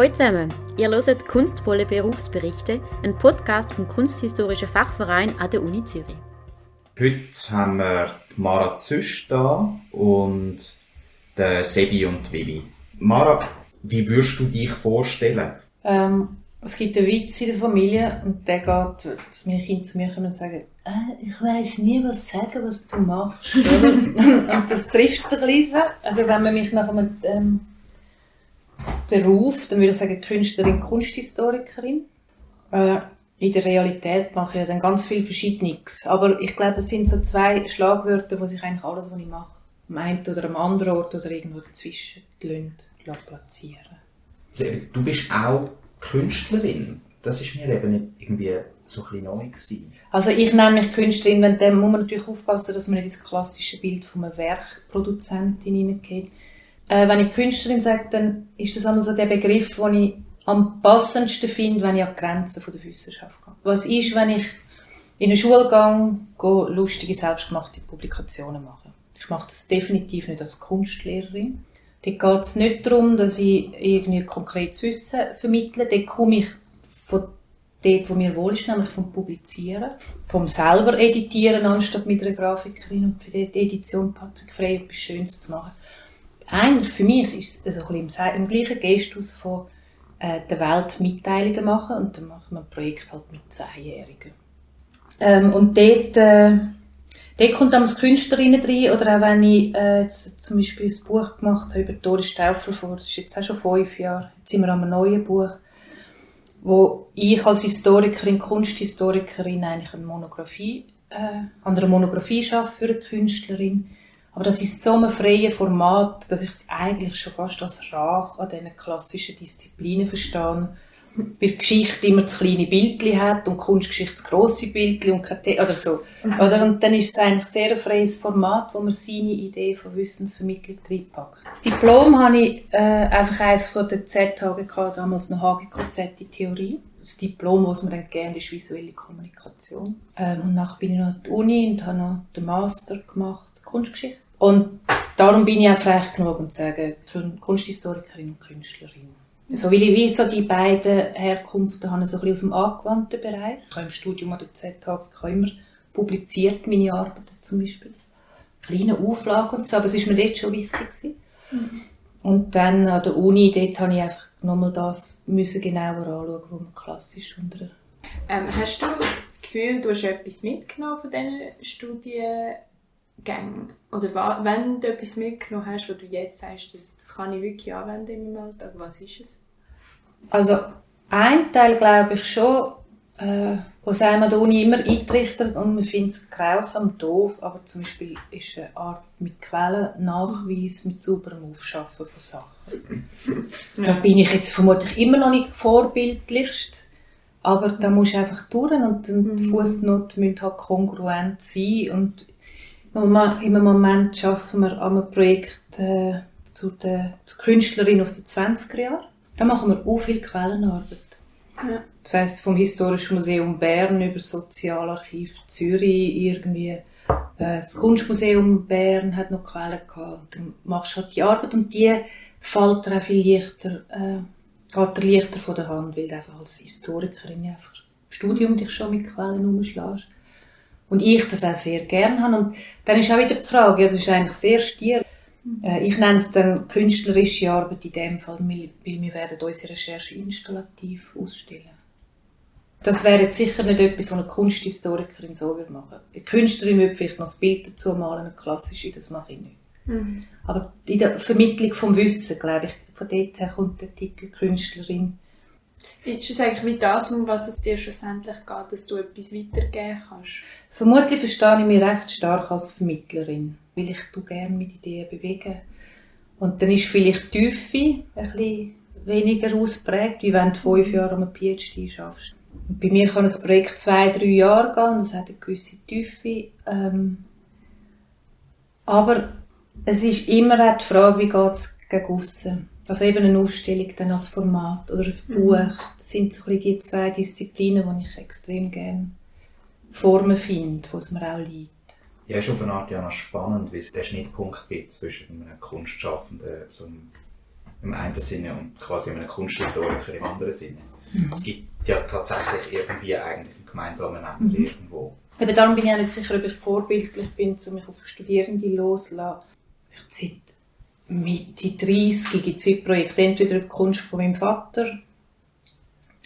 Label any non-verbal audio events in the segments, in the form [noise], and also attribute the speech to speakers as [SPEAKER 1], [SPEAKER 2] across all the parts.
[SPEAKER 1] Hallo zusammen, ihr hört Kunstvolle Berufsberichte, ein Podcast vom Kunsthistorischen Fachverein an der Uni Zürich.
[SPEAKER 2] Heute haben wir Mara Züsch da und den Sebi und Vivi. Mara, wie würdest du dich vorstellen?
[SPEAKER 3] Ähm, es gibt einen Witz in der Familie und der geht, dass meine Kinder zu mir kommen und sagen, äh, ich weiss nie, was sagen, was du machst. [laughs] und das trifft sich ein bisschen. Also wenn man mich nach einem ähm, Beruf, dann würde ich sagen Künstlerin, Kunsthistorikerin. Äh, in der Realität mache ich ja dann ganz viel Verschiedenes. Aber ich glaube, es sind so zwei Schlagwörter, wo sich eigentlich alles, was ich mache, am einen oder am anderen Ort oder irgendwo dazwischen platzieren.
[SPEAKER 2] Also, du bist auch Künstlerin. Das ist mir eben irgendwie so ein neu gewesen.
[SPEAKER 3] Also ich nenne mich Künstlerin, wenn dem muss man natürlich aufpassen, dass man nicht das klassische Bild von einer Werkproduzentin hineingeht. Äh, wenn ich Künstlerin sage, dann ist das einmal so der Begriff, den ich am passendsten finde, wenn ich an die Grenzen der Wissenschaft gehe. Was ist, wenn ich in eine Schule gehe, lustige, selbstgemachte Publikationen machen? Ich mache das definitiv nicht als Kunstlehrerin. Dort geht es nicht darum, dass ich irgendwie konkretes Wissen vermittle. Dort komme ich von dort, wo mir wohl ist, nämlich vom Publizieren, vom selber Editieren, anstatt mit einer Grafikerin und für die Edition Patrick Frey etwas Schönes zu machen. Eigentlich für mich ist es also im, im gleichen Gestus von äh, der Welt Mitteilungen machen und dann machen wir ein Projekt halt mit Zehnjährigen. Ähm, und dort, äh, dort kommt dann das Künstlerinnen rein, oder auch wenn ich äh, jetzt zum Beispiel ein Buch gemacht habe über Doris Stauffer vor, das ist jetzt auch schon fünf Jahre, jetzt sind wir an einem neuen Buch, wo ich als Historikerin, Kunsthistorikerin eigentlich eine Monographie, äh, an einer Monographie schaffe für eine Künstlerin. Aber das ist so ein freies Format, dass ich es eigentlich schon fast als Rach an diesen klassischen Disziplinen verstehe. Weil Geschichte immer das kleine Bildchen hat und Kunstgeschichte das grosse Bildchen und keine oder so. Mhm. Oder? Und dann ist es eigentlich sehr ein freies Format, wo man seine Idee von Wissensvermittlung reinpackt. Diplom habe ich äh, einfach eines von der ZHGK, damals noch HGKZ, die Theorie. Das Diplom, was man dann gerne ist, visuelle Kommunikation. Ähm, und nachher bin ich noch an der Uni und habe noch den Master gemacht Kunstgeschichte. Und darum bin ich auch frech genug, um zu sagen, Kunsthistorikerin und Künstlerin. So, weil ich wie so die beiden Herkünfte habe, so ein bisschen aus dem angewandten Bereich. Ich habe im Studium an der ZHG immer publiziert, meine Arbeiten zum Beispiel. Kleine Auflagen und so, aber es war mir dort schon wichtig gewesen. Mhm. Und dann an der Uni, dort habe ich einfach nochmal das müssen genauer anschauen, was man klassisch unter
[SPEAKER 4] ähm, Hast du das Gefühl, du hast etwas mitgenommen von diesen Studien Gänge? Oder wenn du etwas mitgenommen hast, wo du jetzt sagst, das, das kann ich wirklich anwenden in meinem Alltag, was ist es?
[SPEAKER 3] Also, ein Teil glaube ich schon, äh, was einem an der Uni immer eintrichtert und man findet es grausam doof, aber zum Beispiel ist eine Art mit Quellennachweis, mit sauberem Aufschaffen von Sachen. Ja. Da bin ich jetzt vermutlich immer noch nicht vorbildlichst, aber da muss ich einfach durch und, und die mhm. Fußnoten müssen halt kongruent sein und im Moment arbeiten wir an einem Projekt äh, zu der zu Künstlerin aus den 20er Jahren. Da machen wir auch viel Quellenarbeit. Ja. Das heisst, vom Historischen Museum Bern über das Sozialarchiv Zürich irgendwie. Äh, das Kunstmuseum Bern hat noch Quellen gehabt. Dann machst du halt die Arbeit und die fällt dir auch viel leichter, äh, geht dir leichter von der Hand, weil du einfach als Historikerin einfach im Studium dich schon mit Quellen umschlägst. Und ich das auch sehr gern habe. Und dann ist auch wieder die Frage, ja, das ist eigentlich sehr stier. Äh, ich nenne es dann künstlerische Arbeit in dem Fall, weil wir werden unsere Recherche installativ ausstellen. Das wäre jetzt sicher nicht etwas, was eine Kunsthistorikerin so würde machen. Eine Künstlerin würde vielleicht noch das Bild dazu malen, eine klassische, das mache ich nicht. Mhm. Aber in der Vermittlung vom Wissen, glaube ich, von dort her kommt der Titel Künstlerin
[SPEAKER 4] ist es eigentlich mit das, um was es dir schlussendlich geht, dass du etwas weitergeben kannst?
[SPEAKER 3] Vermutlich verstehe ich mich recht stark als Vermittlerin, weil ich gerne mit Ideen bewege. Und dann ist vielleicht die Tiefe ein bisschen weniger ausprägt, wie wenn du fünf Jahre am PhD schaffst. Und bei mir kann ein Projekt zwei, drei Jahre gehen und es hat eine gewisse Tiefe. Ähm, aber es ist immer auch die Frage, wie geht es gegen aussen. Also eben eine Ausstellung dann als Format oder ein mhm. Buch. Das sind so die zwei Disziplinen, die ich extrem gerne Formen finde, wo es mir auch liegt.
[SPEAKER 2] Ja, ist auf eine Art ja noch spannend, wie es den Schnittpunkt gibt zwischen einem Kunstschaffenden, so einem im einen Sinne und quasi einem Kunsthistoriker im anderen Sinne.
[SPEAKER 3] Mhm.
[SPEAKER 2] Es gibt ja tatsächlich irgendwie eigentlich einen gemeinsamen Nenner
[SPEAKER 3] Mhm.
[SPEAKER 2] irgendwo.
[SPEAKER 3] Eben darum bin ich auch nicht sicher, ob ich vorbildlich bin, um mich auf Studierende loszulassen. Ich seit Mitte 30 gibt es Projekte, entweder über die Kunst von meinem Vater,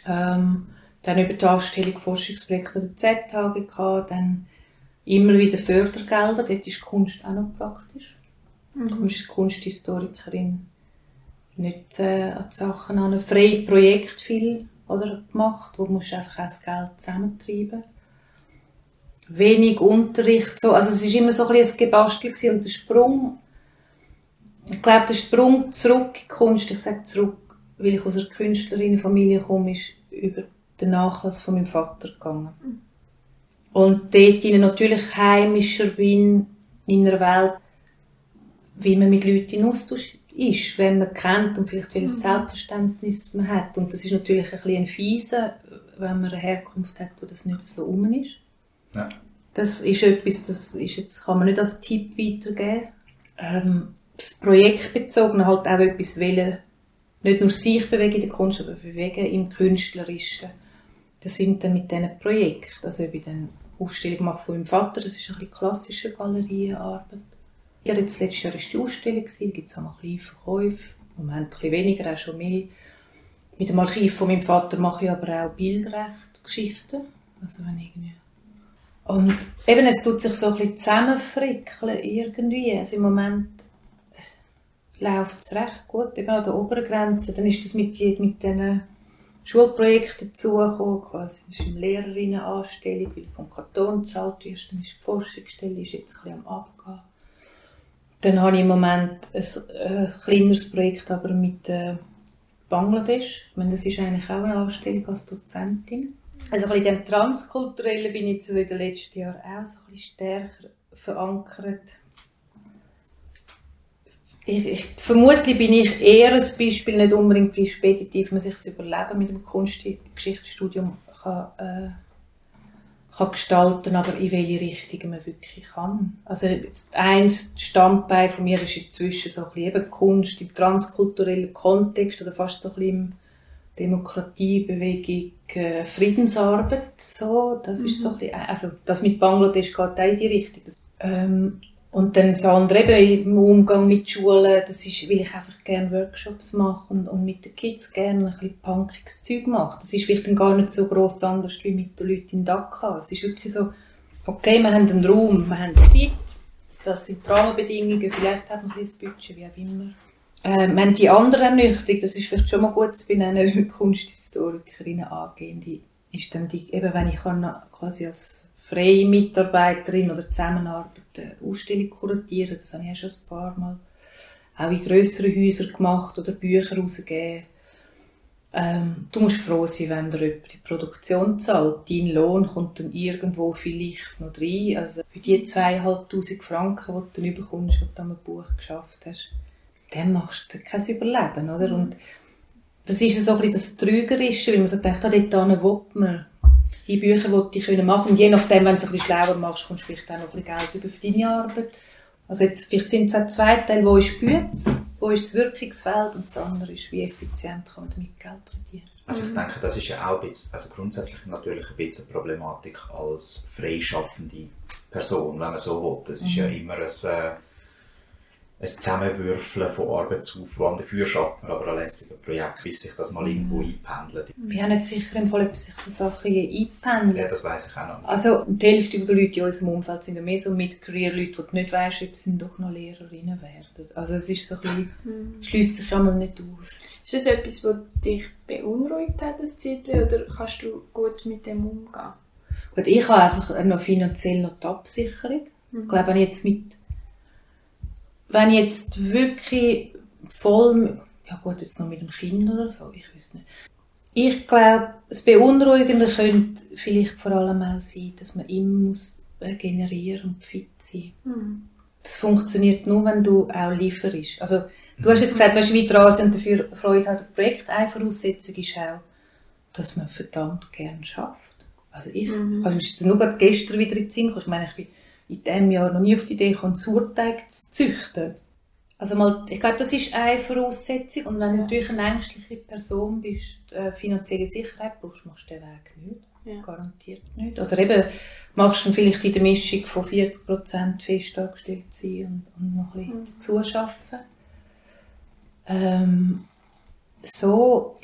[SPEAKER 3] ähm, dann über die Anstellung Forschungsprojekte der ZHG gehabt, dann immer wieder Fördergelder, dort ist Kunst auch noch praktisch. Du bist Kunsthistorikerin, nicht äh, an die Sachen an. Freie Projekt viel oder, gemacht, wo musst du einfach auch das Geld zusammentreiben. Wenig Unterricht, so. Also es ist immer so ein bisschen ein Gebastel und der Sprung, ich glaube, der Sprung zurück in die Kunst, ich sage zurück, weil ich aus einer Künstlerinnenfamilie komme, ist über den Nachlass von meinem Vater gegangen. Und dort in natürlich heimischer bin, in einer Welt, wie man mit Leuten in Austausch ist, wenn man kennt und vielleicht welches Selbstverständnis man hat. Und das ist natürlich ein bisschen ein Fiese, wenn man eine Herkunft hat, wo das nicht so um ist.
[SPEAKER 2] Ja.
[SPEAKER 3] Das ist etwas, das ist jetzt, kann man nicht als Tipp weitergeben. Ähm, das Projektbezogene halt auch etwas wollen, nicht nur sich bewegen in der Kunst, aber bewegen im Künstlerischen. Das sind dann mit diesen Projekten, also ich dann Ausstellung gemacht von meinem Vater, das ist ein bisschen klassische Galerienarbeit. Ja, jetzt letztes Jahr war die Ausstellung, da gibt es auch mal kleine Verkäufe, im Moment ein weniger, auch schon mehr. Mit dem Archiv von meinem Vater mache ich aber auch Bildrechtgeschichten, also wenn irgendwie und eben, es tut sich so ein bisschen zusammenfrickeln irgendwie. Also im Moment läuft es recht gut, eben an der oberen Grenze. Dann ist das mit, mit diesen Schulprojekten dazugekommen, quasi. Das ist eine Lehrerinnenanstellung, weil du vom Kanton gezahlt wirst. Dann ist die Forschungsstelle ist jetzt ein am Abgehen. Dann habe ich im Moment ein, äh, kleineres Projekt, aber mit äh, Bangladesch. Ich meine, das ist eigentlich auch eine Anstellung als Dozentin. Also ein in dem Transkulturellen bin ich in den letzten Jahren auch so ein bisschen stärker verankert. Ich, ich, vermutlich bin ich eher ein Beispiel, nicht unbedingt wie speditiv man sich das Überleben mit dem Kunstgeschichtsstudium kann, äh, kann gestalten, aber in welche Richtung man wirklich kann. Also ein Standbein von mir ist inzwischen so ein bisschen eben Kunst im transkulturellen Kontext oder fast so ein bisschen Demokratiebewegung, äh, Friedensarbeit, so, das ist so ein bisschen, also das mit Bangladesch geht auch in die Richtung. Das, ähm, und dann das andere eben im Umgang mit Schulen, das ist, weil ich einfach gerne Workshops mache und, und mit den Kids gerne ein bisschen punkiges Zeug mache. Das ist vielleicht dann gar nicht so gross anders wie mit den Leuten in Dhaka. Es ist wirklich so, okay, wir haben einen Raum, wir haben Zeit, das sind die Rahmenbedingungen, vielleicht hat man ein bisschen Budget, wie auch immer. Äh, wir haben die andere Ernüchterung, das ist vielleicht schon mal gut zu benennen, [laughs] wie Kunsthistorikerinnen angehende, ist dann die, eben wenn ich quasi als freie Mitarbeiterin oder Zusammenarbeit eine Ausstellung kuratieren, das habe ich auch schon ein paar Mal auch in grösseren Häusern gemacht oder Bücher rausgegeben. Ähm, du musst froh sein, wenn dir jemand die Produktion zahlt. Dein Lohn kommt dann irgendwo vielleicht noch rein. Also für die 2'500 Franken, die du dann bekommst, die du an einem Buch geschafft hast, dann machst du kein Überleben, oder? Und das ist so ein bisschen das Trügerische, weil man so denkt, ah, dort hin will man die Bücher die können machen. Und je nachdem, wenn du es ein bisschen schlauer machst, kommst du vielleicht auch noch ein bisschen Geld über für deine Arbeit. Also jetzt, vielleicht sind es auch zwei Teile, wo ist Bütz, wo ist das Wirkungsfeld und das andere ist, wie effizient kann man damit Geld verdienen.
[SPEAKER 2] Also ich denke, das ist ja auch ein bisschen, also grundsätzlich natürlich ein bisschen eine Problematik als freischaffende Person, wenn man so will. Es ist ja immer ein, äh, ein Zusammenwürfeln von Arbeitsaufwand. Dafür schafft man aber ein lässiges Projekt, bis sich das mal irgendwo einpendelt.
[SPEAKER 3] Ich bin auch nicht sicher, im Fall, ob sich so Sachen einpendeln.
[SPEAKER 2] Ja, das weiss ich auch noch nicht.
[SPEAKER 3] Also die Hälfte der Leute in unserem Umfeld sind ja mehr so Mid-Career-Leute, die nicht weisst, ob sie doch noch Lehrerinnen werden. Also es ist so ein bisschen, schließt sich einmal nicht aus.
[SPEAKER 4] Ist das etwas, was dich beunruhigt hat, das Zeitchen, oder kannst du gut mit dem umgehen?
[SPEAKER 3] Gut, ich habe einfach noch finanziell noch die Absicherung. Ich glaube, wenn ich jetzt mit, wenn ich jetzt wirklich voll, ja gut, jetzt noch mit dem Kind oder so, ich weiß nicht. Ich glaube, das Beunruhigende könnte vielleicht vor allem auch sein, dass man immer muss generieren und fit sein. Das funktioniert nur, wenn du auch lieferst. Also, du hast jetzt gesagt, weißt, wie dran sind dafür Freude hat. Das Projekt eine Voraussetzung ist auch, dass man verdammt gern schafft. Also ich, mhm. also ist nur gerade gestern wieder in den Sinn gekommen. Ich meine, ich bin in diesem Jahr noch nie auf die Idee gekommen, Surteig zu züchten. Also mal, ich glaube, das ist eine Voraussetzung. Und wenn du
[SPEAKER 4] Ja.
[SPEAKER 3] natürlich eine ängstliche Person bist, äh, finanzielle Sicherheit brauchst, machst du den Weg nicht.
[SPEAKER 4] Ja.
[SPEAKER 3] Garantiert nicht. Oder eben machst du vielleicht in der Mischung von 40% fest angestellt sein und, und noch ein bisschen
[SPEAKER 4] Mhm.
[SPEAKER 3] dazu arbeiten. Ähm, so,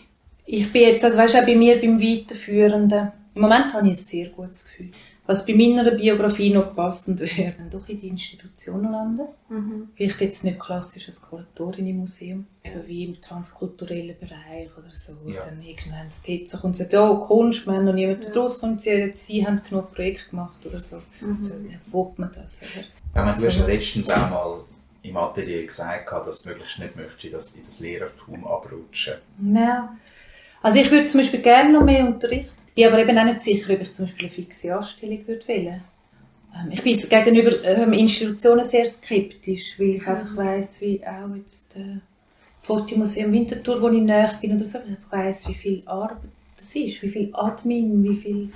[SPEAKER 3] ich bin jetzt, also weißt du, auch bei mir beim Weiterführenden, im Moment habe ich ein sehr gutes Gefühl. Was bei meiner Biografie noch passend wäre, dann doch in die Institutionen landen.
[SPEAKER 4] Mhm.
[SPEAKER 3] Vielleicht jetzt nicht klassisch als Kuratorin im Museum, aber wie im transkulturellen Bereich oder so.
[SPEAKER 2] Ja.
[SPEAKER 3] Dann irgendwann das Tetzer kommt und sagt, oh, Kunst, wir haben noch niemand
[SPEAKER 4] Ja.
[SPEAKER 3] daraus kommt, sie, sie haben genug Projekte gemacht oder so.
[SPEAKER 4] Mhm.
[SPEAKER 3] so ja, wo man das? Oder?
[SPEAKER 2] Ja, meine, du hast ja
[SPEAKER 3] So.
[SPEAKER 2] letztens auch mal im Atelier gesagt, dass du möglichst nicht möchtest, in das, in das Lehrertum abrutschen.
[SPEAKER 3] Nein. Also ich würde zum Beispiel gerne noch mehr unterrichten. Ich bin aber eben auch nicht sicher, ob ich zum Beispiel eine fixe Anstellung würde wählen. Ähm, ich bin gegenüber ähm, Institutionen sehr skeptisch, weil ich einfach weiss, wie auch jetzt äh, das Fotomuseum Winterthur, wo ich näher bin oder so, ich weiss, wie viel Arbeit das ist, wie viel Admin, wie viel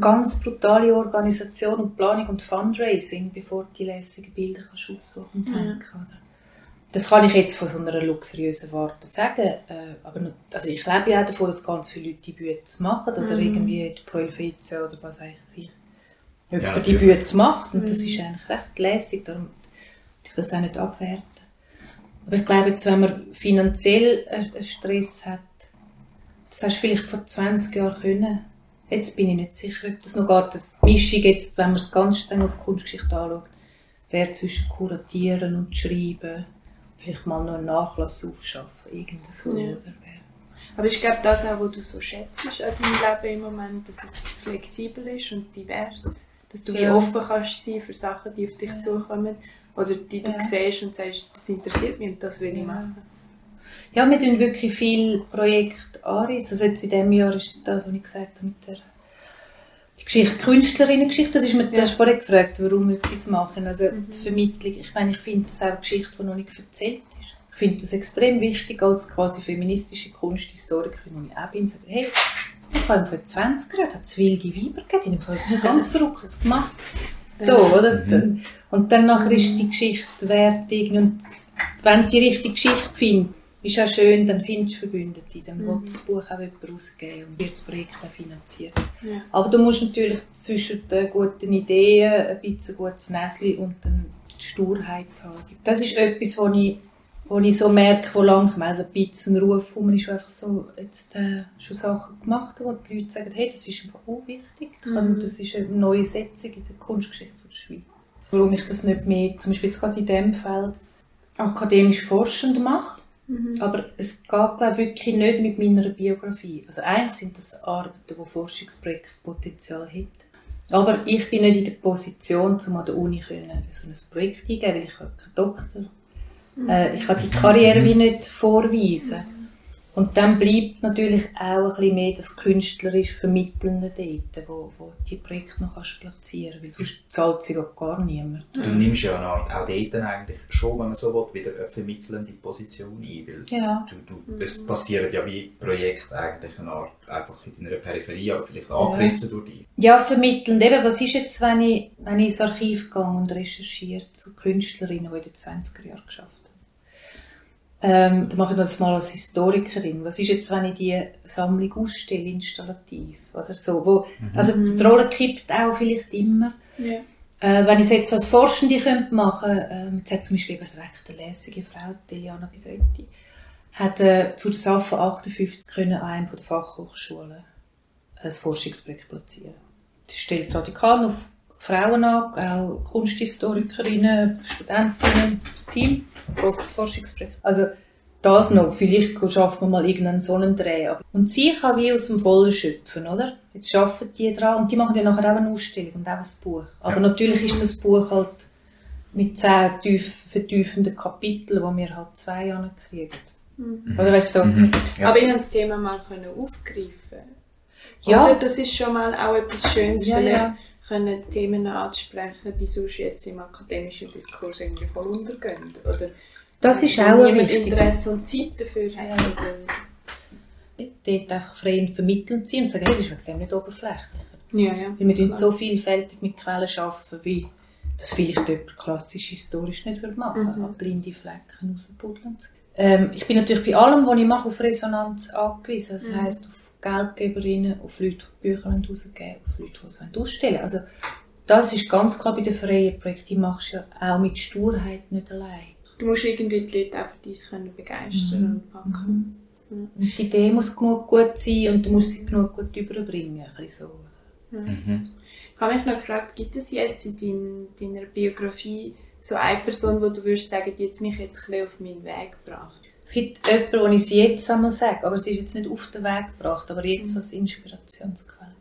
[SPEAKER 3] ganz brutale Organisation und Planung und Fundraising, bevor du die lässigen Bilder kannst aussuchen und
[SPEAKER 4] Ja.
[SPEAKER 3] Das kann ich jetzt von so einer luxuriösen Warte sagen, äh, aber also ich lebe ja auch davon, dass ganz viele Leute die Büte machen oder
[SPEAKER 4] Mhm.
[SPEAKER 3] irgendwie die Proelfize oder was weiß ich. Jemand
[SPEAKER 2] Ja,
[SPEAKER 3] die. Büte macht und das
[SPEAKER 4] Mhm.
[SPEAKER 3] ist eigentlich recht lässig, darum ich das auch nicht abwerten. Aber ich glaube jetzt, wenn man finanziell einen Stress hat, das hast du vielleicht vor 20 Jahren können. Jetzt bin ich nicht sicher, ob das noch geht. Das- Die Mischung jetzt, wenn man es ganz streng auf Kunstgeschichte anschaut, wäre zwischen Kuratieren und Schreiben, vielleicht mal noch einen Nachlass aufschaffen, irgend so,
[SPEAKER 4] Ja.
[SPEAKER 3] oder?
[SPEAKER 4] Aber ich glaube, das auch, was du so schätzt an deinem Leben im Moment, dass es flexibel ist und divers. Dass du wie
[SPEAKER 3] Ja.
[SPEAKER 4] offen kannst sein für Sachen, die auf dich
[SPEAKER 3] Ja.
[SPEAKER 4] zukommen. Oder die du
[SPEAKER 3] Ja.
[SPEAKER 4] siehst und sagst, das interessiert mich und das will ich machen.
[SPEAKER 3] Ja, wir tun wirklich viele Projekte anreißen. Also jetzt in diesem Jahr ist das, was ich gesagt habe, mit der die Geschichte, Künstlerinnengeschichte, das ist mir, du
[SPEAKER 4] Ja.
[SPEAKER 3] hast vorhin gefragt, warum wir etwas machen. Also
[SPEAKER 4] Mhm.
[SPEAKER 3] die Vermittlung, ich meine, ich finde das auch eine Geschichte, die noch nicht erzählt ist. Ich finde das extrem wichtig als quasi feministische Kunsthistorikerin, die ich auch bin, sage, hey, ich habe vor 20 Jahren hat es wilde Weiber gegeben, die haben etwas ganz [laughs] Verrücktes gemacht. So, oder?
[SPEAKER 2] Mhm.
[SPEAKER 3] Und dann nachher ist die Geschichte wertig und wenn du die richtige Geschichte findest, ist auch schön, dann findest du Verbündete, dann
[SPEAKER 4] Mhm.
[SPEAKER 3] wird das Buch auch jemand rausgeben und wird das Projekt auch finanzieren.
[SPEAKER 4] Ja.
[SPEAKER 3] Aber du musst natürlich zwischen den guten Ideen ein bisschen gutes Näschen und dann die Sturheit haben. Das ist etwas, wo ich, wo ich so merke, wo langsam also ein bisschen ein Ruf um ist, einfach so jetzt, äh, schon Sachen gemacht wo die Leute sagen, hey, das ist einfach auch wichtig.
[SPEAKER 4] Mhm.
[SPEAKER 3] Das ist eine neue Setzung in der Kunstgeschichte der Schweiz. Warum ich das nicht mehr, zum Beispiel jetzt gerade in diesem Feld, akademisch forschend mache,
[SPEAKER 4] Mhm.
[SPEAKER 3] aber es geht glaube ich, wirklich nicht mit meiner Biografie. Also eigentlich sind das Arbeiten, die Forschungsprojektpotenzial hätten. Aber ich bin nicht in der Position, um an der Uni können, so ein Projekt eingeben, weil ich habe keinen Doktor. Äh, ich kann die Karriere wie nicht vorweisen. Und dann bleibt natürlich auch ein bisschen mehr das künstlerisch Vermittelnde dort, wo, wo die Projekte noch kannst platzieren weil sonst zahlt sie auch gar niemand.
[SPEAKER 2] Du nimmst ja eine Art auch dort eigentlich schon, wenn man so will, wieder eine vermittelnde Position ein, weil
[SPEAKER 3] Ja.
[SPEAKER 2] du, du, es passieren ja wie Projekte eigentlich eine Art, einfach in deiner Peripherie, aber vielleicht angerissen durch dich.
[SPEAKER 3] Ja, vermittelnd. Eben, was ist jetzt, wenn ich, wenn ich ins Archiv gehe und recherchiere zu Künstlerinnen, die in den 20er Jahren geschafft? Ähm, dann mache ich das mal als Historikerin. Was ist jetzt, wenn ich die Sammlung ausstelle, installativ oder so? Wo, Also die Rolle kippt auch vielleicht immer.
[SPEAKER 4] Ja.
[SPEAKER 3] Äh, wenn ich es jetzt als Forschende könnte machen ähm, jetzt hat zum Beispiel eine recht lässige Frau, die Eliana Bidretti, hat äh, zu der SAFA 58 können an einem von der Fachhochschulen ein Forschungsprojekt platzieren. Sie stellt radikal auf Frauen an, auch Kunsthistorikerinnen, Studentinnen, das Team, ein grosses Forschungsprojekt. Also das noch, vielleicht schaffen wir mal irgendeinen so einen Dreh. Aber- Und sie kann wie aus dem Vollen schöpfen, oder? Jetzt arbeiten die dran und die machen ja nachher auch eine Ausstellung und auch ein Buch. Aber
[SPEAKER 2] Ja.
[SPEAKER 3] natürlich ist das Buch halt mit zehn tief, vertiefenden Kapiteln, die wir halt zwei Jahre kriegen. Oder weißt du, so,
[SPEAKER 2] Mhm. Ja.
[SPEAKER 4] Aber ich konnte das Thema mal können aufgreifen.
[SPEAKER 3] Ja.
[SPEAKER 4] Oder das ist schon mal auch etwas Schönes,
[SPEAKER 3] Ja,
[SPEAKER 4] vielleicht
[SPEAKER 3] ja.
[SPEAKER 4] Können Themen anzusprechen, die sonst jetzt im akademischen Diskurs irgendwie voll untergehen. Oder
[SPEAKER 3] das ist auch wichtig.
[SPEAKER 4] Interesse und Zeit dafür hat. Oder,
[SPEAKER 3] Dort einfach frei und vermittelnd sein und sagen, das ist wegen dem nicht oberflächlich.
[SPEAKER 4] ja, ja.
[SPEAKER 3] Weil wir
[SPEAKER 4] klar.
[SPEAKER 3] so vielfältig mit Quellen arbeiten, wie das vielleicht jemand klassisch historisch nicht würde machen
[SPEAKER 4] Mhm.
[SPEAKER 3] würde, blinde Flecken rausbuddeln. Ähm, ich bin natürlich bei allem, was ich mache, auf Resonanz angewiesen. Das
[SPEAKER 4] Mhm.
[SPEAKER 3] heisst, auf Geldgeberinnen, auf Leute, die Bücher rausgeben Leute, die ausstellen wollen. Also, das ist ganz klar bei den freien Projekten. Die machst du ja auch mit Sturheit nicht allein.
[SPEAKER 4] Du musst irgendwie die Leute auch für dies können begeistern
[SPEAKER 3] Mhm.
[SPEAKER 4] und packen.
[SPEAKER 3] Und die Idee muss genug gut sein und du musst sie genug gut überbringen. So.
[SPEAKER 2] Mhm.
[SPEAKER 4] Ich habe mich noch gefragt, gibt es jetzt in dein, deiner Biografie so eine Person, wo du würdest sagen, die hat mich jetzt ein bisschen auf meinen Weg gebracht?
[SPEAKER 3] Es gibt jemanden, wo ich es jetzt einmal sage, aber sie ist jetzt nicht auf den Weg gebracht, aber jetzt als Inspirationsquelle.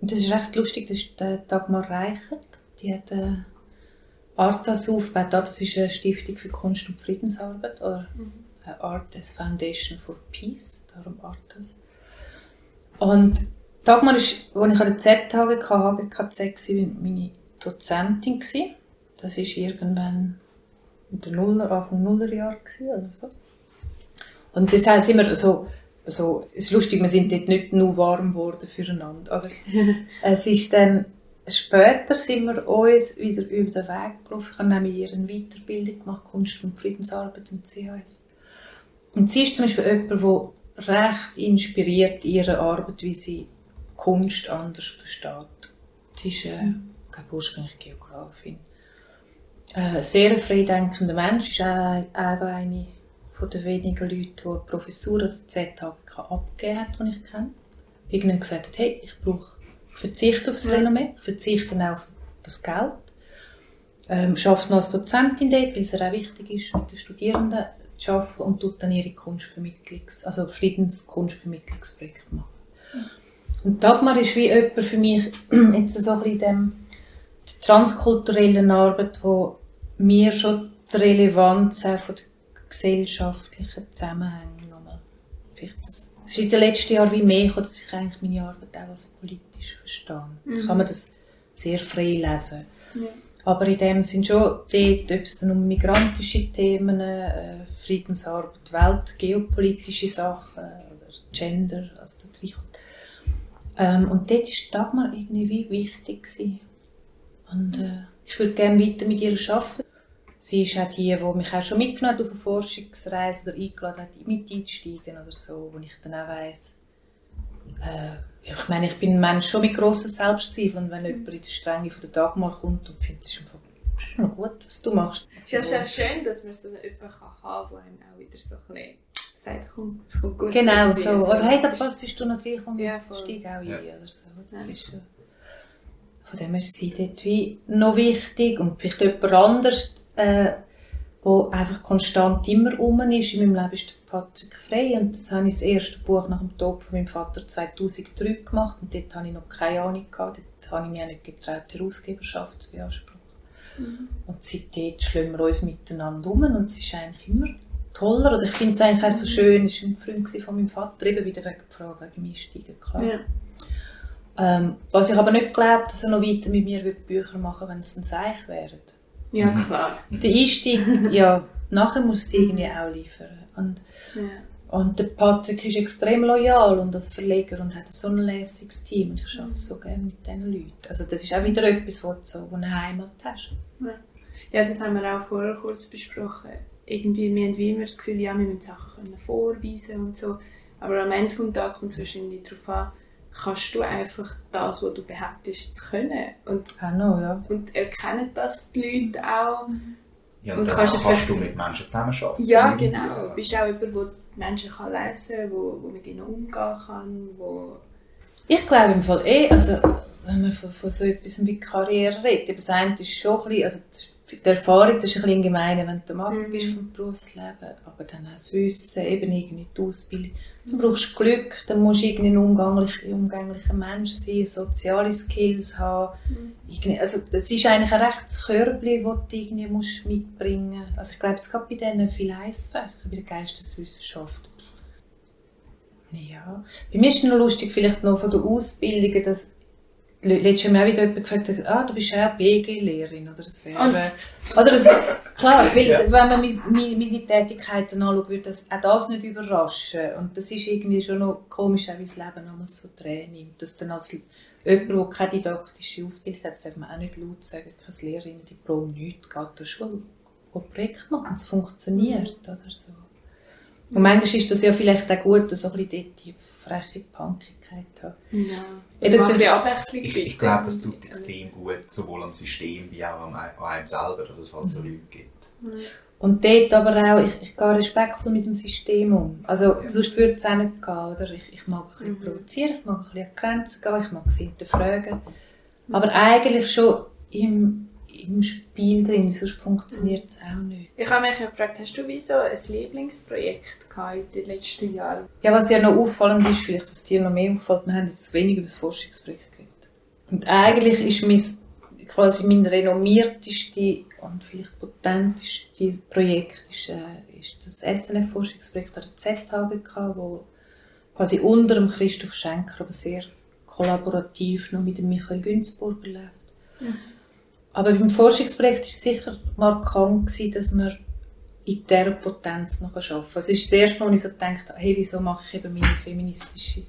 [SPEAKER 3] Und das ist recht lustig, das ist der Dagmar Reichert. Die hat äh, Artas aufgebaut. Artas ist eine Stiftung für Kunst- und Friedensarbeit, oder eine Artas Foundation for Peace, darum Artas. Und Dagmar ist, als ich an der ZHGK, HGKZ war, meine Dozentin. Gewesen. Das war irgendwann in der Nuller, Anfang Nullerjahr oder so. Und deshalb sind wir so, so, es ist lustig, wir sind dort nicht nur warm geworden füreinander, aber [laughs] es ist dann, später sind wir uns wieder über den Weg gelaufen. Ich habe nämlich eine Weiterbildung gemacht, Kunst- und Friedensarbeit und CHS. Und sie ist zum Beispiel jemand, der recht inspiriert in ihrer Arbeit, wie sie Kunst anders versteht. Sie ist, äh, ursprünglich Geografin. Äh, sehr ein freidenkender Mensch, ist auch, auch eine von den wenigen Leuten, die eine Professur an der ZHGK abgegeben hat, die ich kenne. Irgendwann gesagt hat, hey, ich brauche, ich verzichte aufs Renommee, ich verzichte auch auf das Geld. Ähm, schafft noch als Dozentin dort, weil es auch wichtig ist, mit den Studierenden zu arbeiten und tut dann ihre Kunstvermittlungs-, also Friedenskunstvermittlungsprojekte machen. Und Dagmar ist wie jemand für mich [clears throat] jetzt so ein bisschen in dem der transkulturellen Arbeit, wo mir schon die Relevanz auch von der gesellschaftlichen Zusammenhänge nochmal vielleicht das, es ist in den letzten Jahren wie mehr gekommen, dass ich eigentlich meine Arbeit auch als politisch verstehe. Jetzt kann man das sehr frei lesen.
[SPEAKER 4] Ja.
[SPEAKER 3] Aber in dem sind schon dort, ob es dann um migrantische Themen, äh, Friedensarbeit, Welt, geopolitische Sachen oder Gender, was da reinkommt. Ähm, und dort war Dagmar irgendwie wie wichtig. Gewesen. Und äh, ich würde gerne weiter mit ihr arbeiten. Sie ist auch die, die mich auch schon mitgenommen hat auf eine Forschungsreise oder eingeladen hat, mit einzusteigen oder so, wo ich dann auch weiss, äh, ich meine, ich bin ein Mensch schon mit grossen Selbstzweifeln und wenn jemand in die Strenge von der Dagmar kommt und findet, es ist einfach ist noch gut, was du machst.
[SPEAKER 4] Es ist ja schon schön, dass man es dann jemanden kann haben kann, der einem auch wieder so ein bisschen sagt, komm, es kommt gut.
[SPEAKER 3] Genau so. Oder hey, da passest du noch rein, komm,
[SPEAKER 4] Ja,
[SPEAKER 3] steig auch ein
[SPEAKER 2] Ja.
[SPEAKER 3] oder so. Das
[SPEAKER 4] Ja.
[SPEAKER 3] ist so. Von dem ist sie dort wie noch wichtig und vielleicht jemand anders, äh, wo einfach konstant immer um ist. In meinem Leben ist der Patrick Frey und das habe ich das erste Buch nach dem Tod von meinem Vater 2003 gemacht und dort habe ich noch keine Ahnung gehabt. Dort habe ich mich auch nicht getraut, die Herausgeberschaft zu beanspruchen. Und seitdem schlagen wir uns miteinander um und es ist eigentlich immer toller. Oder ich finde es eigentlich auch so schön, es war ein Freund von meinem Vater, eben wieder wegen der Frage wegen Einsteigen, klar.
[SPEAKER 4] Ja.
[SPEAKER 3] Ähm, was ich aber nicht glaube, dass er noch weiter mit mir Bücher machen wenn es ein Seich wären.
[SPEAKER 4] Ja, klar.
[SPEAKER 3] Der Einstieg, ja, nachher muss sie irgendwie auch liefern. Und,
[SPEAKER 4] Ja.
[SPEAKER 3] und der Patrick ist extrem loyal und als Verleger und hat so ein lässiges Team und ich arbeite so gerne mit diesen Leuten. Also das ist auch wieder etwas, wo du so eine Heimat hast.
[SPEAKER 4] Ja, das haben wir auch vorher kurz besprochen. Irgendwie, wir haben wie immer das Gefühl, ja, wir müssen Sachen können vorweisen und so. Aber am Ende des Tages kommt es wahrscheinlich darauf an, kannst du einfach das, was du behauptest, zu können. Und,
[SPEAKER 3] noch, ja.
[SPEAKER 4] und erkennen das die Leute auch.
[SPEAKER 2] Ja,
[SPEAKER 4] Und
[SPEAKER 2] und,
[SPEAKER 4] kannst
[SPEAKER 2] kannst,
[SPEAKER 4] es
[SPEAKER 2] kannst du mit Menschen zusammenarbeiten.
[SPEAKER 4] Ja, genau.
[SPEAKER 2] also-
[SPEAKER 4] Du bist auch jemand, der die Menschen kann lesen kann, wo, wo mit ihnen umgehen kann, wo...
[SPEAKER 3] Ich glaube im Fall eh, also wenn man von, von so etwas wie Karriere redet, das eine ist schon ein bisschen, also die Erfahrung, das ist ein bisschen gemein, wenn du am Anfang
[SPEAKER 4] Mhm.
[SPEAKER 3] bist vom Berufsleben, aber dann auch das Wissen, eben irgendwie die Ausbildung. Du brauchst Glück, dann musst du irgendwie ein umgänglich, umgänglicher Mensch sein, soziale Skills haben. Irgendwie, also das ist eigentlich ein rechtes Körbchen, das du irgendwie musst mitbringen musst. Also ich glaube, es geht bei diesen viel Eisfächer, bei der Geisteswissenschaft. Ja, bei mir ist es noch lustig, vielleicht noch von der Ausbildung, dass letztes Mal auch wieder jemand gefragt ah, du bist ja auch BG-Lehrerin, oder das wäre, oder das, klar, weil,
[SPEAKER 2] Ja.
[SPEAKER 3] wenn man meine, meine, Tätigkeiten anschaut, würde das auch das nicht überraschen. Und das ist irgendwie schon noch komisch, auch wie das Leben damals so drehen nimmt, dass dann als jemand der keine didaktische Ausbildung hat, darf man auch nicht laut sagen, kein Lehrerinnen-Diplom, nichts, geht zur Schule, geht Projekt machen, es funktioniert, oder so. Und manchmal ist das ja vielleicht auch gut, so ein bisschen dort die freche Punkigkeit zu haben.
[SPEAKER 4] Ja.
[SPEAKER 3] Eben,
[SPEAKER 4] Das ist Abwechslung.
[SPEAKER 2] Ich, ich glaube, das tut extrem gut, sowohl am System wie auch an einem, selber, dass es halt so Leute gibt.
[SPEAKER 3] Und dort aber auch, ich, ich gehe respektvoll mit dem System um. Also, sonst würde es auch nicht gehen, oder? Ich, ich mag ein bisschen provozieren, ich mag ein bisschen an die Grenzen gehen, ich mag es hinterfragen. Aber eigentlich schon im, im Spiel drin, sonst funktioniert es auch nicht.
[SPEAKER 4] Ich habe mich gefragt, hast du wie so ein Lieblingsprojekt gehabt in den letzten Jahren?
[SPEAKER 3] Ja, was ja noch auffallend ist, vielleicht, was dir noch mehr auffällt, wir haben jetzt wenig über das Forschungsprojekt geredet. Und eigentlich ist mein, quasi mein renommierteste und vielleicht potenteste Projekt ist, äh, ist das SNF-Forschungsprojekt an der ZHGK, wo quasi unter dem Christoph Schenker, aber sehr kollaborativ noch mit dem Michael Günzburger läuft. Aber beim Forschungsprojekt war es sicher markant, gewesen, dass wir in dieser Potenz noch arbeiten kann. Es ist das erste Mal, wo ich so gedacht habe, hey, wieso mache ich eben meine feministische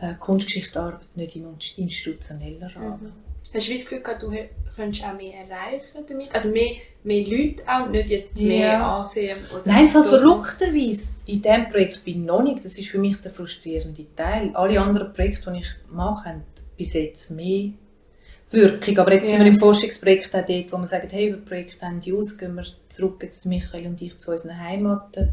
[SPEAKER 3] äh, Kunstgeschichtsarbeit nicht im institutionellen Rahmen?
[SPEAKER 4] Hast du das Gefühl gehabt, du könntest auch mehr erreichen damit? Also mehr, mehr Leute auch, nicht jetzt mehr
[SPEAKER 3] Ja.
[SPEAKER 4] ansehen? Oder
[SPEAKER 3] Nein,
[SPEAKER 4] Doch-
[SPEAKER 3] verrückterweise. In diesem Projekt bin ich noch nicht. Das ist für mich der frustrierende Teil. Alle anderen Projekte, die ich mache, haben bis jetzt mehr Wirkung. Aber jetzt
[SPEAKER 4] Ja.
[SPEAKER 3] sind wir im Forschungsprojekt auch dort, wo wir sagen, hey, über Projektende aus, gehen wir zurück jetzt Michael und ich zu unseren Heimaten,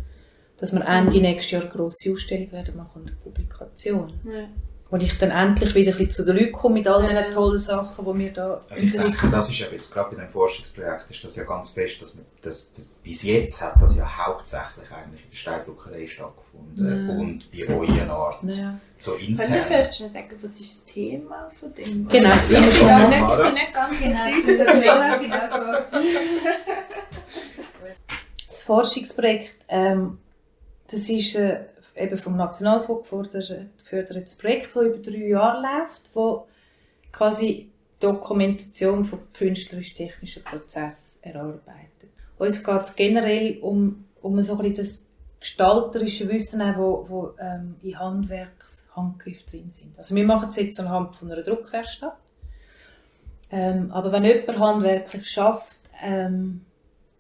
[SPEAKER 3] dass wir Ende nächstes Jahr eine grosse Ausstellung werden machen und eine Publikation.
[SPEAKER 4] Ja.
[SPEAKER 3] Und ich dann endlich wieder ein bisschen zu den Leuten komme mit all
[SPEAKER 4] Ja.
[SPEAKER 3] diesen tollen Sachen, die wir da
[SPEAKER 2] Also ich denke, das ist eben jetzt gerade bei dem Forschungsprojekt ist das ja ganz fest, dass man das, das bis jetzt hat das ja hauptsächlich eigentlich in der Steindruckerei stattgefunden
[SPEAKER 3] Ja.
[SPEAKER 2] und bei euren Art
[SPEAKER 3] Ja.
[SPEAKER 2] so
[SPEAKER 4] Könnt ihr
[SPEAKER 2] intern.
[SPEAKER 4] vielleicht schnell sagen, was ist das Thema von dem?
[SPEAKER 3] Genau, das
[SPEAKER 4] ich,
[SPEAKER 3] Thema
[SPEAKER 4] bin ich bin nicht ganz
[SPEAKER 5] Genau, Thema. genau so.
[SPEAKER 3] Das Forschungsprojekt, ähm, das ist äh, eben vom Nationalfonds gefördert, gefördertes Projekt, das über drei Jahre läuft, wo quasi Dokumentation von künstlerisch-technischen Prozessen erarbeitet. Uns geht es generell um, um so ein das gestalterische Wissen, auch, wo, wo ähm, in Handwerkshandgriff drin sind. Also wir machen es jetzt anhand von einer Druckwerkstatt. Ähm, aber wenn jemand handwerklich schafft, ähm,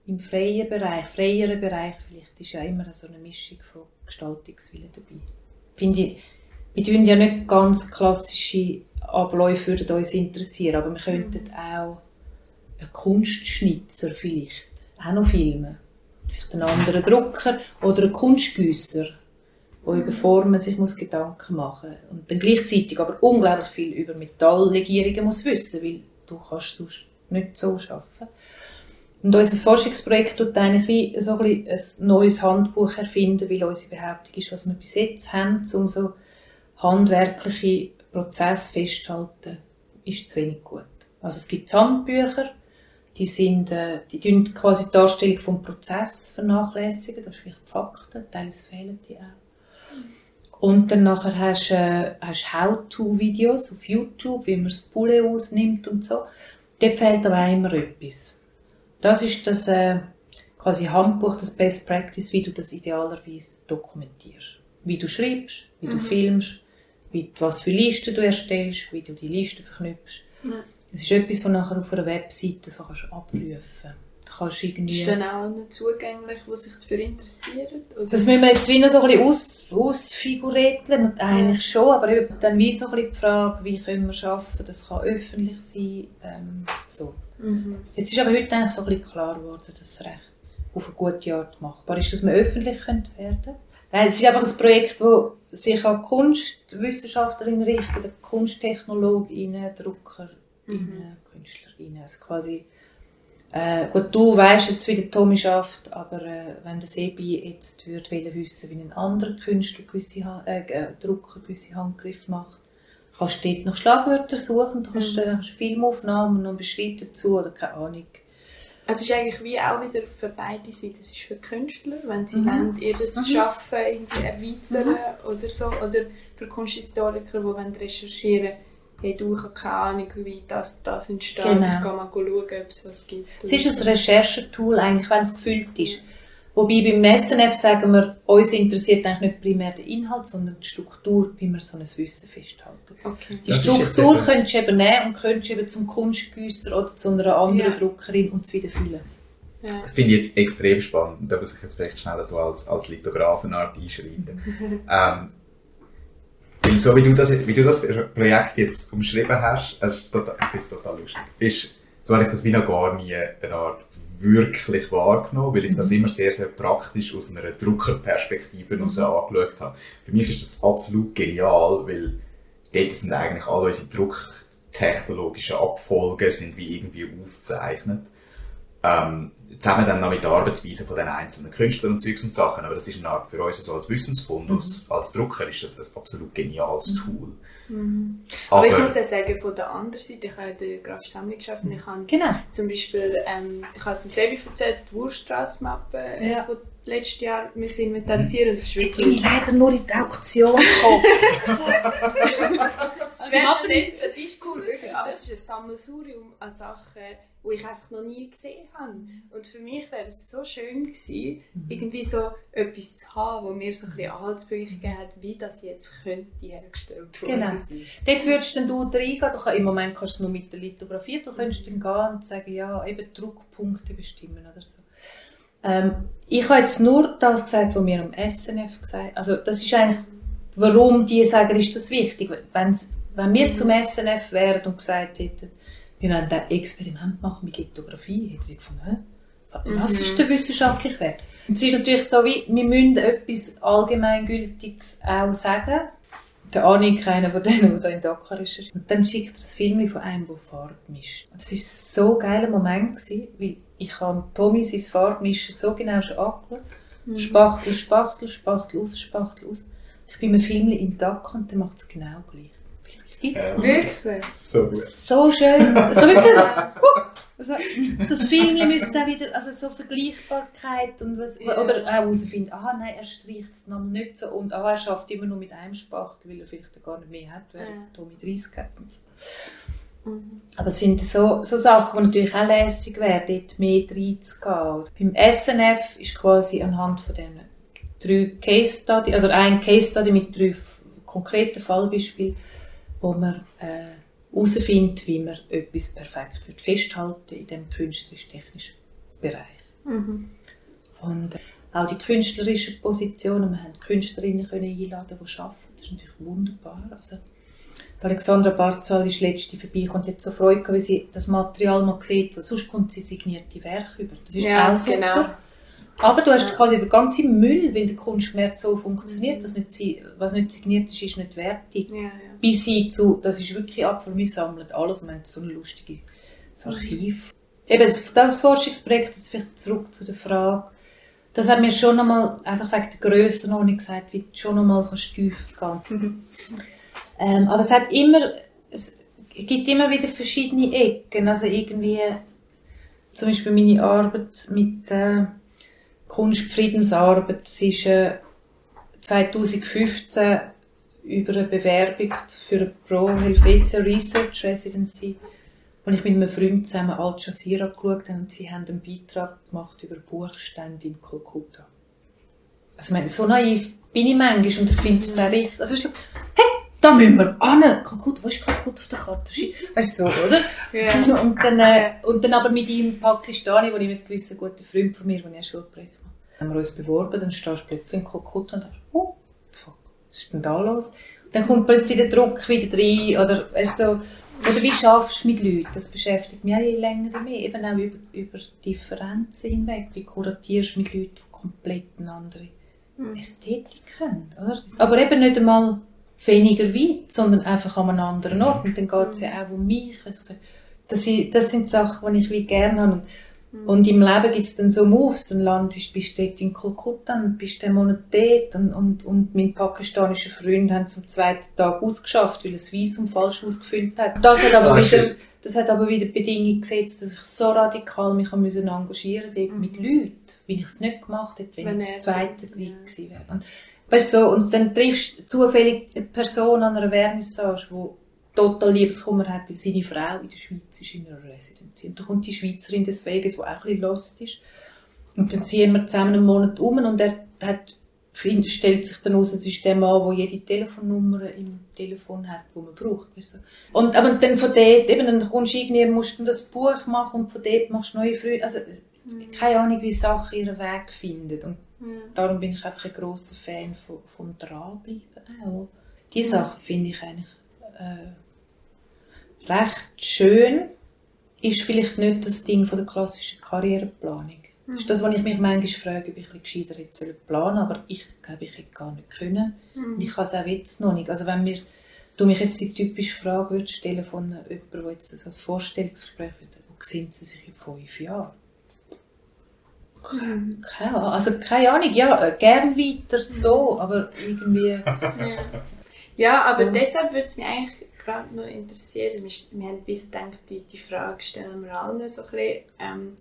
[SPEAKER 3] im freien Bereich, freieren Bereich vielleicht, ist ja immer so eine Mischung von Gestaltungswillen dabei. Finde ich, wir tun ja nicht ganz klassische Abläufe würden uns interessieren, aber wir könnten auch einen Kunstschnitzer vielleicht auch noch filmen. Vielleicht einen anderen Drucker oder einen Kunstgüsser, der über Formen sich muss Gedanken machen muss. Und dann gleichzeitig aber unglaublich viel über Metalllegierungen muss wissen, weil du kannst sonst nicht so arbeiten. Und unser Forschungsprojekt tut eigentlich wie so ein, ein neues Handbuch erfinden, weil unsere Behauptung ist, was wir bis jetzt haben, um so handwerkliche Prozesse festzuhalten, ist zu wenig gut. Also es gibt Handbücher, die sind, äh, die quasi die Darstellung vom Prozess vernachlässigen, das ist vielleicht Fakten, teilweise fehlen die auch. Und dann nachher hast du äh, How-to-Videos auf YouTube, wie man das Poulet ausnimmt und so. Dort fehlt aber immer etwas. Das ist das äh, quasi Handbuch, das Best Practice, wie du das idealerweise dokumentierst. Wie du schreibst, wie du filmst, wie, was für Listen du erstellst, wie du die Listen verknüpfst.
[SPEAKER 4] Ja.
[SPEAKER 3] Es ist etwas, was nachher auf einer Webseite so kannst abrufen Du kannst irgendwie...
[SPEAKER 4] Ist dann auch allen zugänglich, die sich dafür interessieren? Oder?
[SPEAKER 3] Das müssen wir jetzt wieder so ein bisschen aus, ausfiguräteln und eigentlich schon, aber eben dann wie so ein bisschen die Frage, wie können wir schaffen, das kann öffentlich sein, ähm, so.
[SPEAKER 4] Mhm.
[SPEAKER 3] Jetzt ist aber heute eigentlich so ein bisschen klar geworden, dass es recht auf eine gute Art machbar ist, dass wir öffentlich werden können. Nein, es ist einfach ein Projekt, das sich an Kunstwissenschaftlerinnen richtet, Kunsttechnologinnen, Druckerinnen, Künstlerinnen. Also quasi, äh, gut, du weißt jetzt, wie der Tommy schafft, aber äh, wenn der Sebi jetzt würde wollen wissen, wie ein anderer Künstler gewisse Ha- äh, äh, Drucker gewisse Handgriffe macht, kannst du dort noch Schlagwörter suchen, du kannst, äh, kannst Filmaufnahmen und Beschreibung dazu oder keine Ahnung.
[SPEAKER 4] Also es ist eigentlich wie auch wieder für beide Seiten. Es ist für Künstler, wenn sie
[SPEAKER 3] Mhm.
[SPEAKER 4] wollen, ihr
[SPEAKER 3] Mhm.
[SPEAKER 4] Schaffen irgendwie erweitern oder so. Oder für Kunsthistoriker, die wollen recherchieren hey du, ich habe keine Ahnung, wie das, das entsteht.
[SPEAKER 3] Genau.
[SPEAKER 4] Ich gehe mal schauen, ob es was gibt.
[SPEAKER 3] Es ist ein Recherchetool, eigentlich, wenn es gefüllt ist. Wobei beim SNF sagen wir, uns interessiert eigentlich nicht primär der Inhalt, sondern die Struktur, wie wir so ein Wissen festhalten.
[SPEAKER 4] Okay.
[SPEAKER 3] Die
[SPEAKER 2] Das
[SPEAKER 3] Struktur
[SPEAKER 2] eben-
[SPEAKER 3] könntest du eben nehmen und könntest eben zum Kunstgüsser oder zu einer anderen
[SPEAKER 4] Ja.
[SPEAKER 3] Druckerin und es wieder füllen.
[SPEAKER 4] Ja.
[SPEAKER 2] Das finde ich jetzt extrem spannend. Da muss ich jetzt vielleicht schnell so als, als Lithografenart einschreiten. [laughs] ähm, weil so wie du, das, wie du das Projekt jetzt umschrieben hast, ist total, ich finde es total lustig. Ist, so habe ich das wie noch gar nie eine Art wirklich wahrgenommen, weil ich das immer sehr, sehr praktisch aus einer Druckerperspektive heraus angeschaut habe. Für mich ist das absolut genial, weil dort sind eigentlich alle unsere drucktechnologischen Abfolgen sind wie irgendwie aufgezeichnet ähm, zusammen dann noch mit der Arbeitsweise von den einzelnen Künstlern und Zeugs und Sachen. Aber das ist eine Art für uns so als Wissensfundus, als Drucker ist das ein absolut geniales Tool.
[SPEAKER 4] Aber, ich muss ja sagen, von der anderen Seite, ich habe ja die grafische Sammlung geschafft und ich habe
[SPEAKER 3] Genau.
[SPEAKER 4] zum Beispiel, ähm, ich habe es im Sebi erzählt, die Wurststraßmappe äh,
[SPEAKER 3] Ja.
[SPEAKER 4] von letztes Jahr müssen inventarisieren. Das ist
[SPEAKER 3] Ich
[SPEAKER 4] wirklich...
[SPEAKER 3] bin leider nur in die Auktion gekommen. [laughs]
[SPEAKER 4] Das ist
[SPEAKER 3] Mappe
[SPEAKER 4] nicht, die ist cool, wirklich. Aber es ist ein Sammelsurium an Sachen, die ich einfach noch nie gesehen habe. Und für mich wäre es so schön gewesen, irgendwie so etwas zu haben, wo mir so ein bisschen Anhaltspunkte gegeben hat, wie das jetzt könnte hergestellt worden
[SPEAKER 3] Genau.
[SPEAKER 4] sein.
[SPEAKER 3] Dort würdest dann du reingehen, du kann, im Moment kannst du es nur mit der Lithografie, du könntest dann gehen und sagen, ja, eben Druckpunkte bestimmen oder so. Ähm, ich habe jetzt nur das gesagt, was wir am SNF gesagt Also das ist eigentlich, warum die sagen, ist das wichtig. Wenn's, wenn wir zum SNF wären und gesagt hätten, wir wollen ein Experiment machen mit Lithografie, hätten sie gefunden, hä? was ist der wissenschaftliche Wert? Es ist natürlich so, wie, wir müssen etwas Allgemeingültiges auch sagen. Der Annik, einer von denen, der da in Dakar ist, und dann schickt er ein Film von einem, der Farbe mischt. Und Das war so ein geiler Moment, gewesen, weil ich habe Tommy sein Farbmischen so genau schon angeschaut. Spachtel, Spachtel, Spachtel raus, Spachtel raus. Ich bin im Film in Dakar und der macht es genau gleich. Gibt's noch.
[SPEAKER 4] Wirklich?
[SPEAKER 2] So gut.
[SPEAKER 3] So schön. Habe wirklich so, also, das Film müsste auch wieder, also so Vergleichbarkeit und was,
[SPEAKER 4] Ja.
[SPEAKER 3] oder auch herausfinden, aha, nein, er streicht es noch nicht so und aha, er schafft immer nur mit einem Spachtel, weil er vielleicht gar nicht mehr hat, weil
[SPEAKER 4] Ja.
[SPEAKER 3] er Tommy 30 hat und so.
[SPEAKER 4] Mhm.
[SPEAKER 3] Aber es sind so, so Sachen, die natürlich auch lässig wären, dort mehr reinzugehen. Beim SNF ist quasi anhand von diesen drei Case Study, also ein Case Study mit drei konkreten Fallbeispielen, wo man äh, herausfindet, wie man etwas perfekt wird festhalten in dem künstlerisch-technischen Bereich.
[SPEAKER 4] Mhm.
[SPEAKER 3] Und äh, auch die künstlerischen Positionen, wir haben Künstlerinnen können einladen, die arbeiten, das ist natürlich wunderbar. Also, Alexandra Barzal ist letzte vorbeigekommen und hat so Freude gehabt, weil sie das Material mal sieht, weil sonst kommt sie signierte Werke über. Das ist
[SPEAKER 4] Ja,
[SPEAKER 3] auch super.
[SPEAKER 4] genau.
[SPEAKER 3] Aber du hast
[SPEAKER 4] Ja.
[SPEAKER 3] quasi den ganzen Müll, weil der Kunstmarkt so funktioniert,
[SPEAKER 4] Mhm.
[SPEAKER 3] was, nicht, was nicht signiert ist, ist nicht wertig.
[SPEAKER 4] Ja, ja.
[SPEAKER 3] Bis hin zu, das ist wirklich Abfall, wir sammeln alles und wir haben so ein lustiges
[SPEAKER 4] Mhm.
[SPEAKER 3] Archiv. Eben, das, das Forschungsprojekt, jetzt vielleicht zurück zu der Frage, das hat mir schon einmal, einfach wegen der Grössenordnung gesagt, wie du schon einmal kannst tief gehen
[SPEAKER 4] Mhm.
[SPEAKER 3] ähm, aber es hat immer, es gibt immer wieder verschiedene Ecken, also irgendwie, zum Beispiel meine Arbeit mit äh, Kunstfriedensarbeit, das ist äh, 2015 über eine Bewerbung für eine Pro Helvetia Research Residency, wo ich mit einem Freund zusammen Al Jazeera geschaut habe und sie haben einen Beitrag gemacht über Buchstände in Kolkata. Also ich meine, so naiv bin ich manchmal und ich finde es sehr richtig. Also, weißt du, hey, da müssen wir an, Kalkutta, wo ist Kalkutta auf der Karte? Weißt du, so, oder?
[SPEAKER 4] Ja.
[SPEAKER 3] Und, dann, äh, und dann aber mit ihm Pakistani, wo ich mit gewissen guten Freund von mir, den ich ein Schulprojekt mache, haben wir uns beworben, dann stehst du plötzlich in Kalkutta und denkst, oh, fuck, was ist denn da los? Dann kommt plötzlich der Druck wieder rein, oder, weißt so, oder wie schaffst du mit Leuten? Das beschäftigt mich auch je länger mehr, eben auch über, über Differenzen hinweg. Wie kuratierst du mit Leuten, die komplett eine andere Ästhetik haben, oder? Aber eben nicht einmal weniger weit, sondern einfach an einem anderen Ort. Und dann geht es ja auch um mich. Ich sage, das, sind- das sind Sachen, die ich wie gerne habe. Und, und im Leben gibt es dann so Moves. Dann landest, bist du dort in Kolkata und bist den Monat dort. Und, und, und mein pakistanischer Freund hat zum zweiten Tag ausgeschafft, weil er das Visum falsch ausgefüllt hat. Das hat aber
[SPEAKER 2] Ah,
[SPEAKER 3] wieder,
[SPEAKER 2] shit.
[SPEAKER 3] das hat aber wieder die Bedingung gesetzt, dass ich so radikal mich müssen engagieren dort mit Leuten, wie ich es nicht gemacht hätte, wenn,
[SPEAKER 4] Wenn
[SPEAKER 3] ich das zweite
[SPEAKER 4] ja.
[SPEAKER 3] gewesen wäre. Und, weißt du, so, und dann triffst du zufällig eine Person an einer Vernissage, die total Liebeskummer hat, weil seine Frau in der Schweiz ist in einer Residency. Und da kommt die Schweizerin des Weges, die auch ein bisschen lost ist. Und dann ziehen wir zusammen einen Monat um und er hat, stellt sich dann aus, es ist der Mann, der jede Telefonnummer im Telefon hat, die man braucht. Weißt du? Und, aber dann von dort, eben, dann kommst du irgendwie, musst du das Buch machen und von dort machst du neue Freunde. Also, mhm. keine Ahnung, wie Sachen ihren Weg finden. Und mhm. darum bin ich einfach ein grosser Fan von, vom Dranbleiben auch. Die mhm. Sachen finde ich eigentlich äh, recht schön. Ist vielleicht nicht das Ding von der klassischen Karriereplanung. Das ist das, was ich mich manchmal frage, ob ich ein gescheiter hätte planen aber ich glaube, ich hätte gar nicht können. Mhm. Und ich kann es auch jetzt noch nicht. Also wenn mir, du mich jetzt die typische Frage würdest stellen von jemandem, der jetzt so ein Vorstellungsgespräch würde wo sehen sie sich in fünf Jahren? Mhm. Keine Ahnung. Also keine Ahnung, ja, äh, gern weiter so, aber irgendwie... [laughs]
[SPEAKER 4] Ja, ja aber so. deshalb würde es mich eigentlich gerade noch interessieren, wir, wir haben bis gedacht, die, die Frage stellen wir allen so ein bisschen, ähm,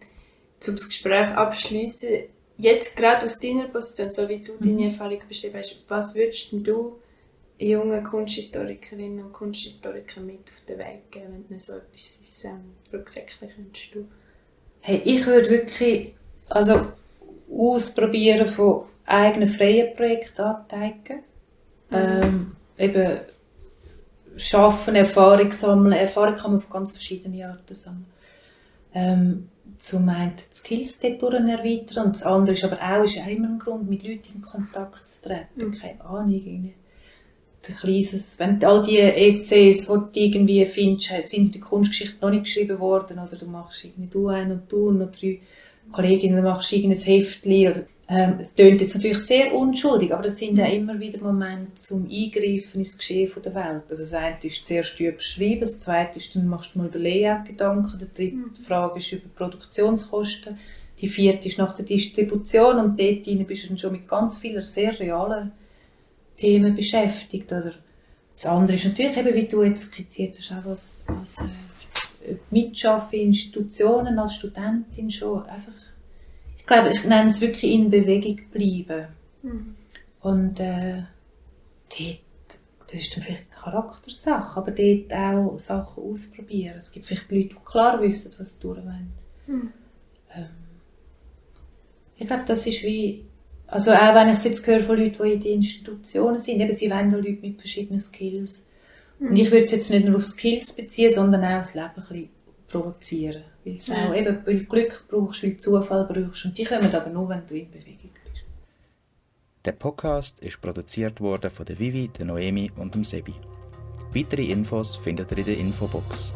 [SPEAKER 4] zum Gespräch abschließen. Jetzt gerade aus deiner Position, so wie du mhm. deine Erfahrung beschrieben hast, was würdest du jungen Kunsthistorikerinnen und Kunsthistorikern mit auf den Weg geben, wenn du so etwas ähm, berücksichtigen könntest du?
[SPEAKER 3] Hey, ich würde wirklich also ausprobieren von eigenen freien Projekten anzeigen. Mhm. Ähm, eben schaffen, Erfahrung sammeln. Erfahrung kann man auf ganz verschiedene Arten sammeln. Ähm, zum einen die Skills dort erweitern und das andere ist aber auch, ist auch immer ein Grund, mit Leuten in Kontakt zu treten. Mhm. Keine Ahnung. Irgendwie. Ein kleines, wenn all die Essays, die du irgendwie findest, sind in der Kunstgeschichte noch nicht geschrieben worden oder du machst irgendwie du ein und du und noch drei Kolleginnen, du machst irgendein Heftchen oder ähm, es klingt jetzt natürlich sehr unschuldig, aber das sind ja immer wieder Momente zum Eingreifen ins Geschehen der Welt. Also das eine ist zuerst überschreiben, das zweite ist, dann machst du mal über Layout-Gedanken, die dritte mhm. Frage ist über Produktionskosten, die vierte ist nach der Distribution und dort bist du dann schon mit ganz vielen sehr realen Themen beschäftigt. Oder das andere ist natürlich eben, wie du jetzt skizziert hast, auch was, was äh, Mitschaffen in Institutionen als Studentin schon einfach glaube, ich nenne es wirklich in Bewegung bleiben. Mhm. Und äh, dort, das ist dann vielleicht eine Charaktersache, aber dort auch Sachen ausprobieren. Es gibt vielleicht Leute, die klar wissen, was sie durchwollen. Mhm. Ähm, ich glaube, das ist wie, also auch wenn ich es jetzt höre von Leuten, die in den Institutionen sind, eben, sie wollen Leute mit verschiedenen Skills. Mhm. Und ich würde es jetzt nicht nur auf Skills beziehen, sondern auch aufs Leben ein bisschen provozieren. Weil es auch eben, weil du Glück brauchst, weil du Zufall brauchst. Und die kommen aber nur, wenn du in Bewegung bist.
[SPEAKER 2] Der Podcast ist produziert worden von der Vivi, der Noemi und dem Sebi. Weitere Infos findet ihr in der Infobox.